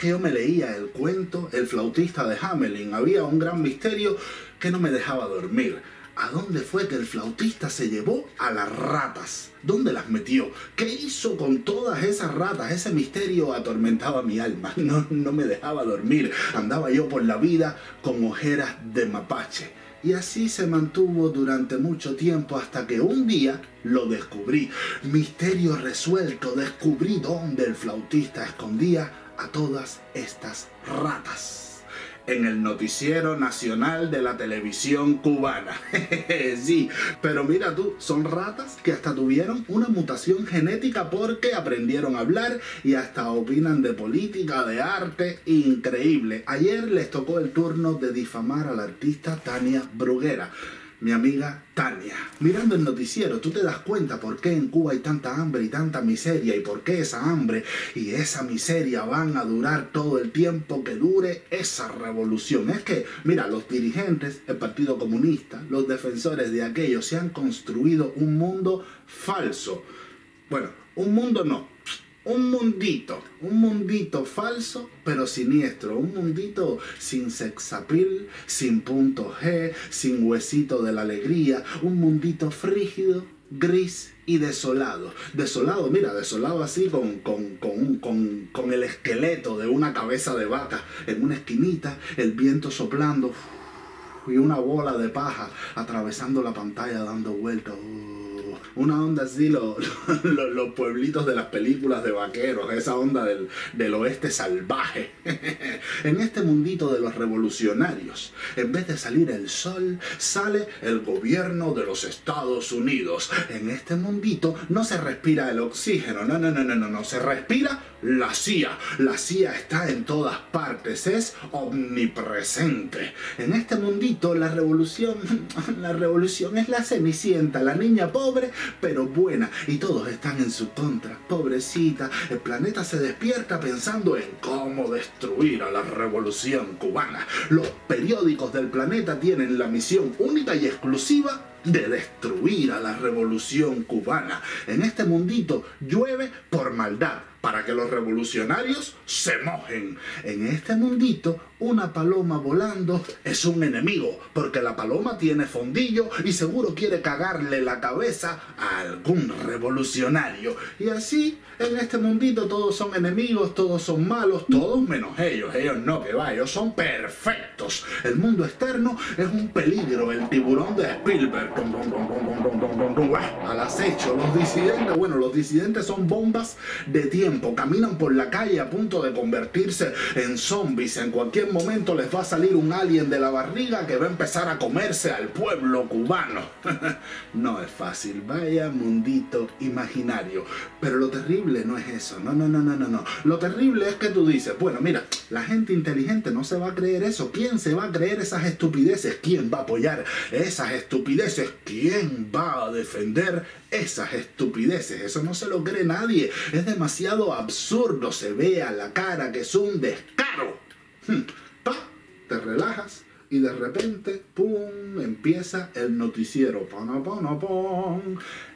que yo me leía el cuento, el flautista de Hamelin, había un gran misterio que no me dejaba dormir. ¿A dónde fue que el flautista se llevó a las ratas? ¿Dónde las metió? ¿Qué hizo con todas esas ratas? Ese misterio atormentaba mi alma. No, no me dejaba dormir. Andaba yo por la vida con ojeras de mapache. Y así se mantuvo durante mucho tiempo hasta que un día lo descubrí. Misterio resuelto, descubrí dónde el flautista escondía a todas estas ratas en el noticiero nacional de la televisión cubana. sí, pero mira tú, son ratas que hasta tuvieron una mutación genética porque aprendieron a hablar y hasta opinan de política, de arte, increíble. Ayer les tocó el turno de difamar al artista Tania Bruguera mi amiga Tania. Mirando el noticiero, tú te das cuenta por qué en Cuba hay tanta hambre y tanta miseria y por qué esa hambre y esa miseria van a durar todo el tiempo que dure esa revolución. Es que, mira, los dirigentes, el Partido Comunista, los defensores de aquello, se han construido un mundo falso. Bueno, un mundo no, un mundito, un mundito falso pero siniestro, un mundito sin sexapil, sin punto G, sin huesito de la alegría, un mundito frígido, gris y desolado. Desolado, mira, desolado así con, con, con, con el esqueleto de una cabeza de vaca en una esquinita, el viento soplando y una bola de paja atravesando la pantalla dando vueltas una onda así, los, pueblitos de las películas de vaqueros, esa onda del, del oeste salvaje. en este mundito de los revolucionarios, en vez de salir el sol, sale el gobierno de los Estados Unidos. En este mundito no se respira el oxígeno, no, no, no, no, no, no, se respira la CIA. La CIA está en todas partes, es omnipresente. En este mundito la revolución, la revolución es la cenicienta, la niña pobre pero buena, y todos están en su contra. Pobrecita, el planeta se despierta pensando en cómo destruir a la revolución cubana. Los periódicos del planeta tienen la misión única y exclusiva de destruir a la revolución cubana. En este mundito llueve por maldad para que los revolucionarios se mojen. En este mundito, una paloma volando es un enemigo, porque la paloma tiene fondillo y seguro quiere cagarle la cabeza a algún revolucionario. Y así, en este mundito todos son enemigos, todos son malos, todos menos ellos. Ellos no, que va, ellos son perfectos. El mundo externo es un peligro, el tiburón de Spielberg. Al acecho, los disidentes, bueno, los disidentes son bombas de tiempo caminan por la calle a punto de convertirse en zombies. En cualquier momento les va a salir un alien de la barriga que va a empezar a comerse al pueblo cubano. no es fácil, vaya mundito imaginario. Pero lo terrible no es eso, no, no, no, no, no, no. Lo terrible es que tú dices, bueno, mira, la gente inteligente no se va a creer eso. ¿Quién se va a creer esas estupideces? ¿Quién va a apoyar esas estupideces? ¿Quién va a defender esas estupideces? Eso no se lo cree nadie. Es demasiado absurdo se ve a la cara que es un descaro. Hmm. Y de repente, ¡pum!, empieza el noticiero.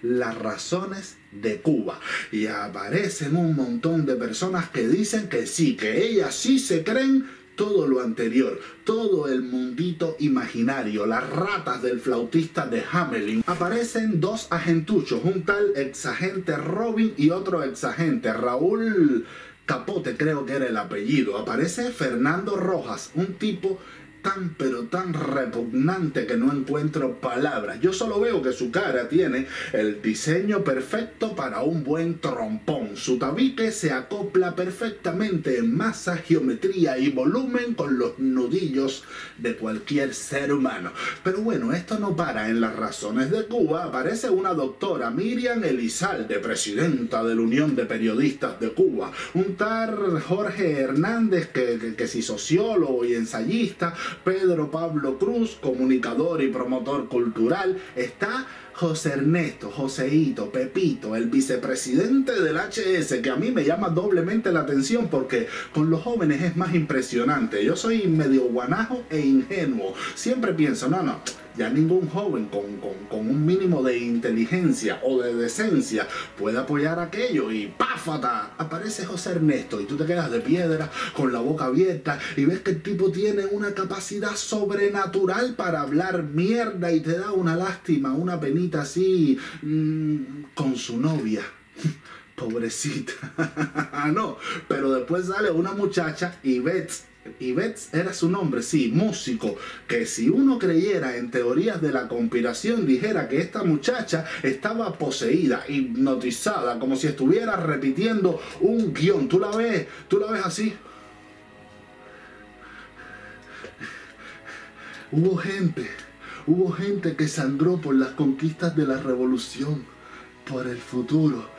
Las razones de Cuba. Y aparecen un montón de personas que dicen que sí, que ellas sí se creen todo lo anterior, todo el mundito imaginario, las ratas del flautista de Hamelin. Aparecen dos agentuchos, un tal exagente Robin y otro exagente Raúl Capote, creo que era el apellido. Aparece Fernando Rojas, un tipo tan pero tan repugnante que no encuentro palabras. Yo solo veo que su cara tiene el diseño perfecto para un buen trompón. Su tabique se acopla perfectamente en masa, geometría y volumen con los nudillos de cualquier ser humano. Pero bueno, esto no para en las razones de Cuba. Aparece una doctora, Miriam Elizalde, presidenta de la Unión de Periodistas de Cuba. Un tal Jorge Hernández, que, que si sociólogo y ensayista, Pedro Pablo Cruz, comunicador y promotor cultural, está José Ernesto, Joseito, Pepito, el vicepresidente del HS, que a mí me llama doblemente la atención porque con los jóvenes es más impresionante. Yo soy medio guanajo e ingenuo. Siempre pienso, no, no, Ya ningún joven con, un mínimo de inteligencia o de decencia puede apoyar aquello y ¡páfata! Aparece José Ernesto y tú te quedas de piedra con la boca abierta y ves que el tipo tiene una capacidad sobrenatural para hablar mierda y te da una lástima, una penita así mm, con su novia. Pobrecita. no, pero después sale una muchacha y ves Yvette era su nombre, sí, músico, que si uno creyera en teorías de la conspiración dijera que esta muchacha estaba poseída, hipnotizada, como si estuviera repitiendo un guion. Tú la ves, tú la ves así. Hubo gente, hubo gente que sangró por las conquistas de la revolución, por el futuro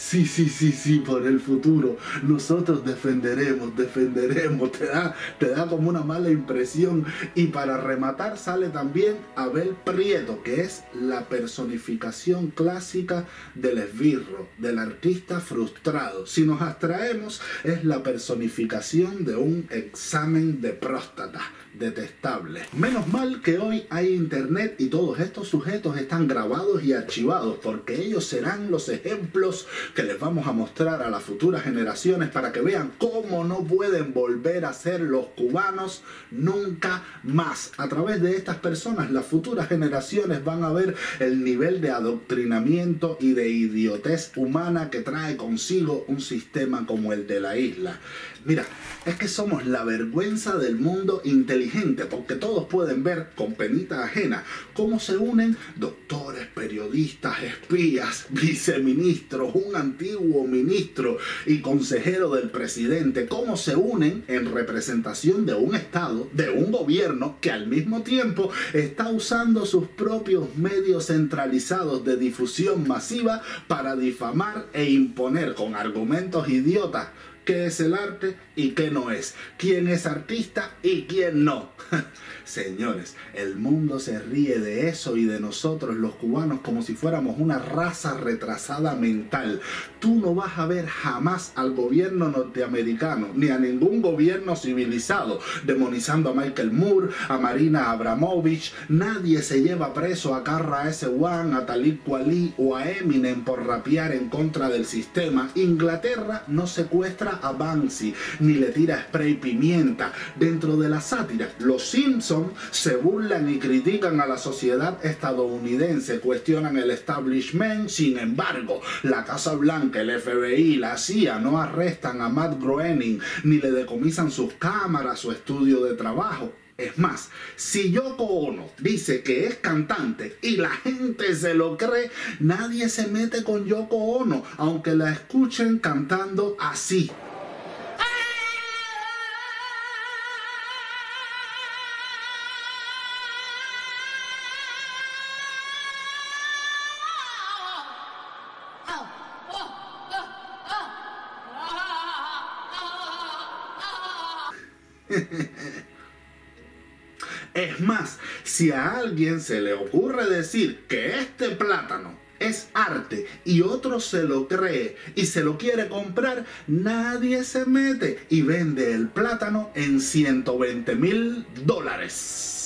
Sí, sí, sí, sí, por el futuro. Nosotros defenderemos, defenderemos. Te da, te da como una mala impresión. Y para rematar sale también Abel Prieto, que es la personificación clásica del esbirro, del artista frustrado. Si nos abstraemos, es la personificación de un examen de próstata detestable. Menos mal que hoy hay internet y todos estos sujetos están grabados y archivados porque ellos serán los ejemplos que les vamos a mostrar a las futuras generaciones para que vean cómo no pueden volver a ser los cubanos nunca más. A través de estas personas las futuras generaciones van a ver el nivel de adoctrinamiento y de idiotez humana que trae consigo un sistema como el de la isla. Mira, es que somos la vergüenza del mundo inteligente, porque todos pueden ver con penita ajena cómo se unen doctores, periodistas, espías, viceministros, un antiguo ministro y consejero del presidente, cómo se unen en representación de un Estado, de un gobierno que al mismo tiempo está usando sus propios medios centralizados de difusión masiva para difamar e imponer con argumentos idiotas qué es el arte y qué no es, quién es artista y quién no. Señores, el mundo se ríe de eso y de nosotros los cubanos como si fuéramos una raza retrasada mental. Tú no vas a ver jamás al gobierno norteamericano ni a ningún gobierno civilizado demonizando a Michael Moore, a Marina Abramovich. Nadie se lleva preso a Carra S. One, a Talib Kweli o a Eminem por rapear en contra del sistema. Inglaterra no secuestra a Banksy ni le tira spray pimienta. Dentro de la sátira, los Simpsons se burlan y critican a la sociedad estadounidense, cuestionan el establishment, sin embargo, la Casa Blanca, el FBI, la CIA no arrestan a Matt Groening ni le decomisan sus cámaras, su estudio de trabajo. Es más, si Yoko Ono dice que es cantante y la gente se lo cree, nadie se mete con Yoko Ono, aunque la escuchen cantando así. Es más, si a alguien se le ocurre decir que este plátano es arte y otro se lo cree y se lo quiere comprar, nadie se mete y vende el plátano en 120 mil dólares.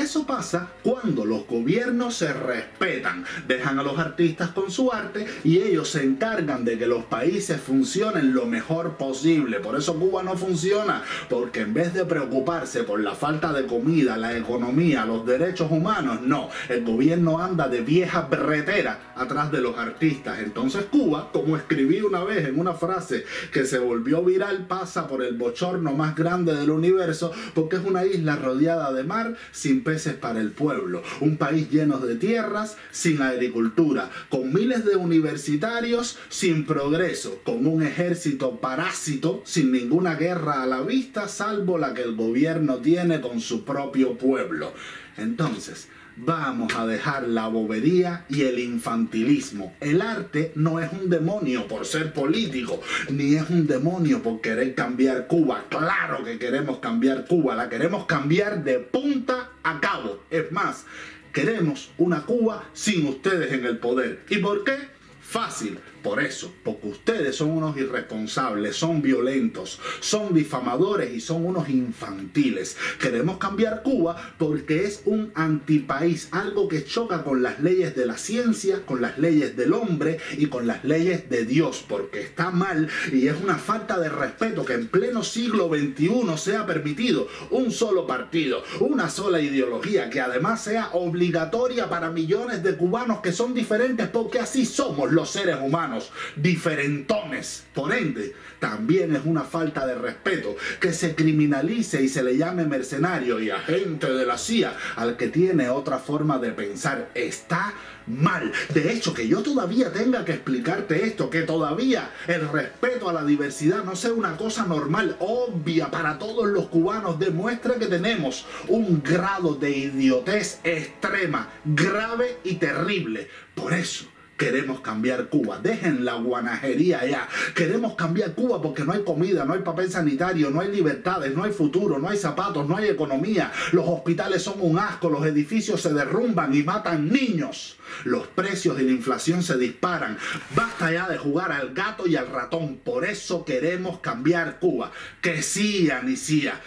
Eso pasa cuando los gobiernos se respetan, dejan a los artistas con su arte y ellos se encargan de que los países funcionen lo mejor posible. Por eso Cuba no funciona, porque en vez de preocuparse por la falta de comida, la economía, los derechos humanos, no, el gobierno anda de vieja berretera atrás de los artistas. Entonces Cuba, como escribí una vez en una frase que se volvió viral, pasa por el bochorno más grande del universo porque es una isla rodeada de mar sin para el pueblo, un país lleno de tierras, sin agricultura, con miles de universitarios, sin progreso, con un ejército parásito, sin ninguna guerra a la vista, salvo la que el gobierno tiene con su propio pueblo. Entonces, Vamos a dejar la bobería y el infantilismo. El arte no es un demonio por ser político, ni es un demonio por querer cambiar Cuba. Claro que queremos cambiar Cuba, la queremos cambiar de punta a cabo. Es más, queremos una Cuba sin ustedes en el poder. ¿Y por qué? Fácil, Por eso, porque ustedes son unos irresponsables, son violentos, son difamadores y son unos infantiles. Queremos cambiar Cuba porque es un antipaís, algo que choca con las leyes de la ciencia, con las leyes del hombre y con las leyes de Dios, porque está mal y es una falta de respeto que en pleno siglo XXI sea permitido un solo partido, una sola ideología que además sea obligatoria para millones de cubanos que son diferentes porque así somos los seres humanos diferentones. Por ende, también es una falta de respeto que se criminalice y se le llame mercenario y agente de la CIA al que tiene otra forma de pensar. Está mal. De hecho, que yo todavía tenga que explicarte esto, que todavía el respeto a la diversidad no sea una cosa normal, obvia para todos los cubanos, demuestra que tenemos un grado de idiotez extrema, grave y terrible. Por eso Queremos cambiar Cuba. Dejen la guanajería ya. Queremos cambiar Cuba porque no hay comida, no hay papel sanitario, no hay libertades, no hay futuro, no hay zapatos, no hay economía. Los hospitales son un asco, los edificios se derrumban y matan niños. Los precios y la inflación se disparan. Basta ya de jugar al gato y al ratón. Por eso queremos cambiar Cuba. Que sí, Anicía.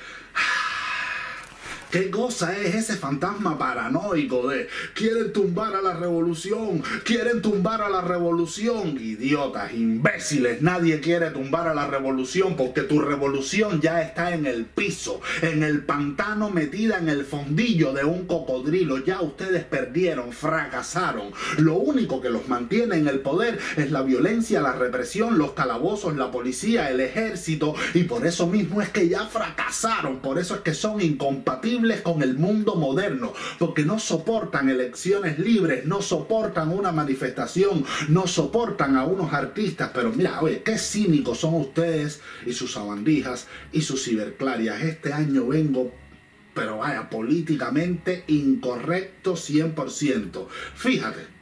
¿Qué cosa es ese fantasma paranoico de quieren tumbar a la revolución? Quieren tumbar a la revolución. Idiotas, imbéciles, nadie quiere tumbar a la revolución porque tu revolución ya está en el piso, en el pantano metida en el fondillo de un cocodrilo. Ya ustedes perdieron, fracasaron. Lo único que los mantiene en el poder es la violencia, la represión, los calabozos, la policía, el ejército y por eso mismo es que ya fracasaron. Por eso es que son incompatibles con el mundo moderno, porque no soportan elecciones libres, no soportan una manifestación, no soportan a unos artistas. Pero mira, oye, qué cínicos son ustedes y sus sabandijas y sus ciberclarias. Este año vengo pero vaya, políticamente incorrecto 100%. Fíjate,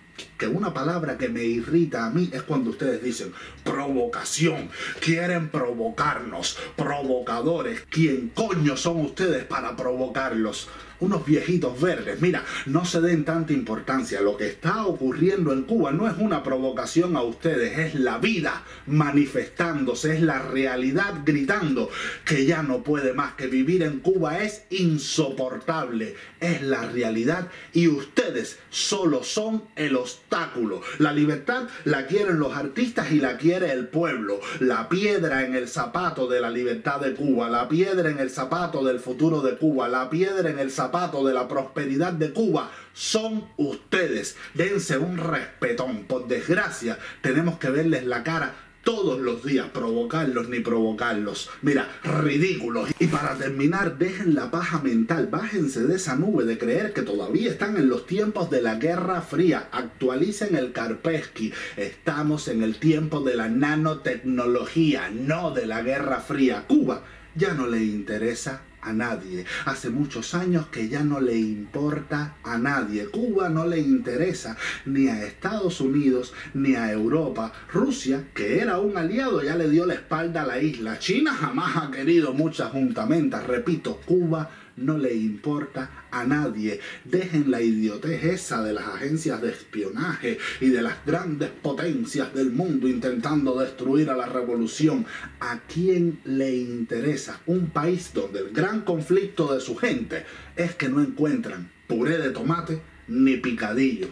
que una palabra que me irrita a mí es cuando ustedes dicen provocación, quieren provocarnos, provocadores. ¿Quién coño son ustedes para provocarlos? Unos viejitos verdes. Mira, no se den tanta importancia. Lo que está ocurriendo en Cuba no es una provocación a ustedes, es la vida manifestándose, es la realidad gritando que ya no puede más, que vivir en Cuba es insoportable, es la realidad y ustedes solo son el obstáculo. La libertad la quieren los artistas y la quiere el pueblo. La piedra en el zapato de la libertad de Cuba, la piedra en el zapato del futuro de Cuba, la piedra en el zapato de la prosperidad de Cuba son ustedes. Dense un respetón. Por desgracia, tenemos que verles la cara todos los días, provocarlos ni provocarlos. Mira, ridículos. Y para terminar, dejen la paja mental, bájense de esa nube de creer que todavía están en los tiempos de la Guerra Fría. Actualicen el Karpesky. Estamos en el tiempo de la nanotecnología, no de la Guerra Fría. Cuba ya no le interesa a nadie. Hace muchos años que ya no le importa a nadie. Cuba no le interesa ni a Estados Unidos ni a Europa. Rusia, que era un aliado, ya le dio la espalda a la isla. China jamás ha querido muchas juntamentas. Repito, Cuba no le importa a nadie. Dejen la idiotez esa de las agencias de espionaje y de las grandes potencias del mundo intentando destruir a la revolución. ¿A quién le interesa un país donde el gran conflicto de su gente es que no encuentran puré de tomate ni picadillo?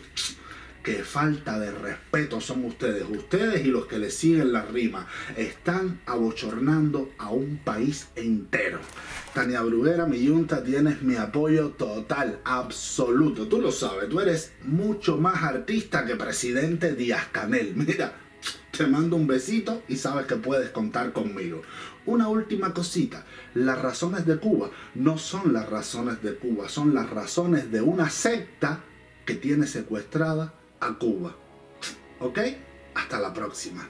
Falta de respeto son ustedes. Ustedes y los que les siguen la rima están abochornando a un país entero. Tania Bruguera, mi yunta, tienes mi apoyo total, absoluto. Tú lo sabes, tú eres mucho más artista que presidente Díaz Canel. Mira, te mando un besito y sabes que puedes contar conmigo. Una última cosita, las razones de Cuba no son las razones de Cuba, son las razones de una secta que tiene secuestrada a Cuba. ¿Ok? Hasta la próxima.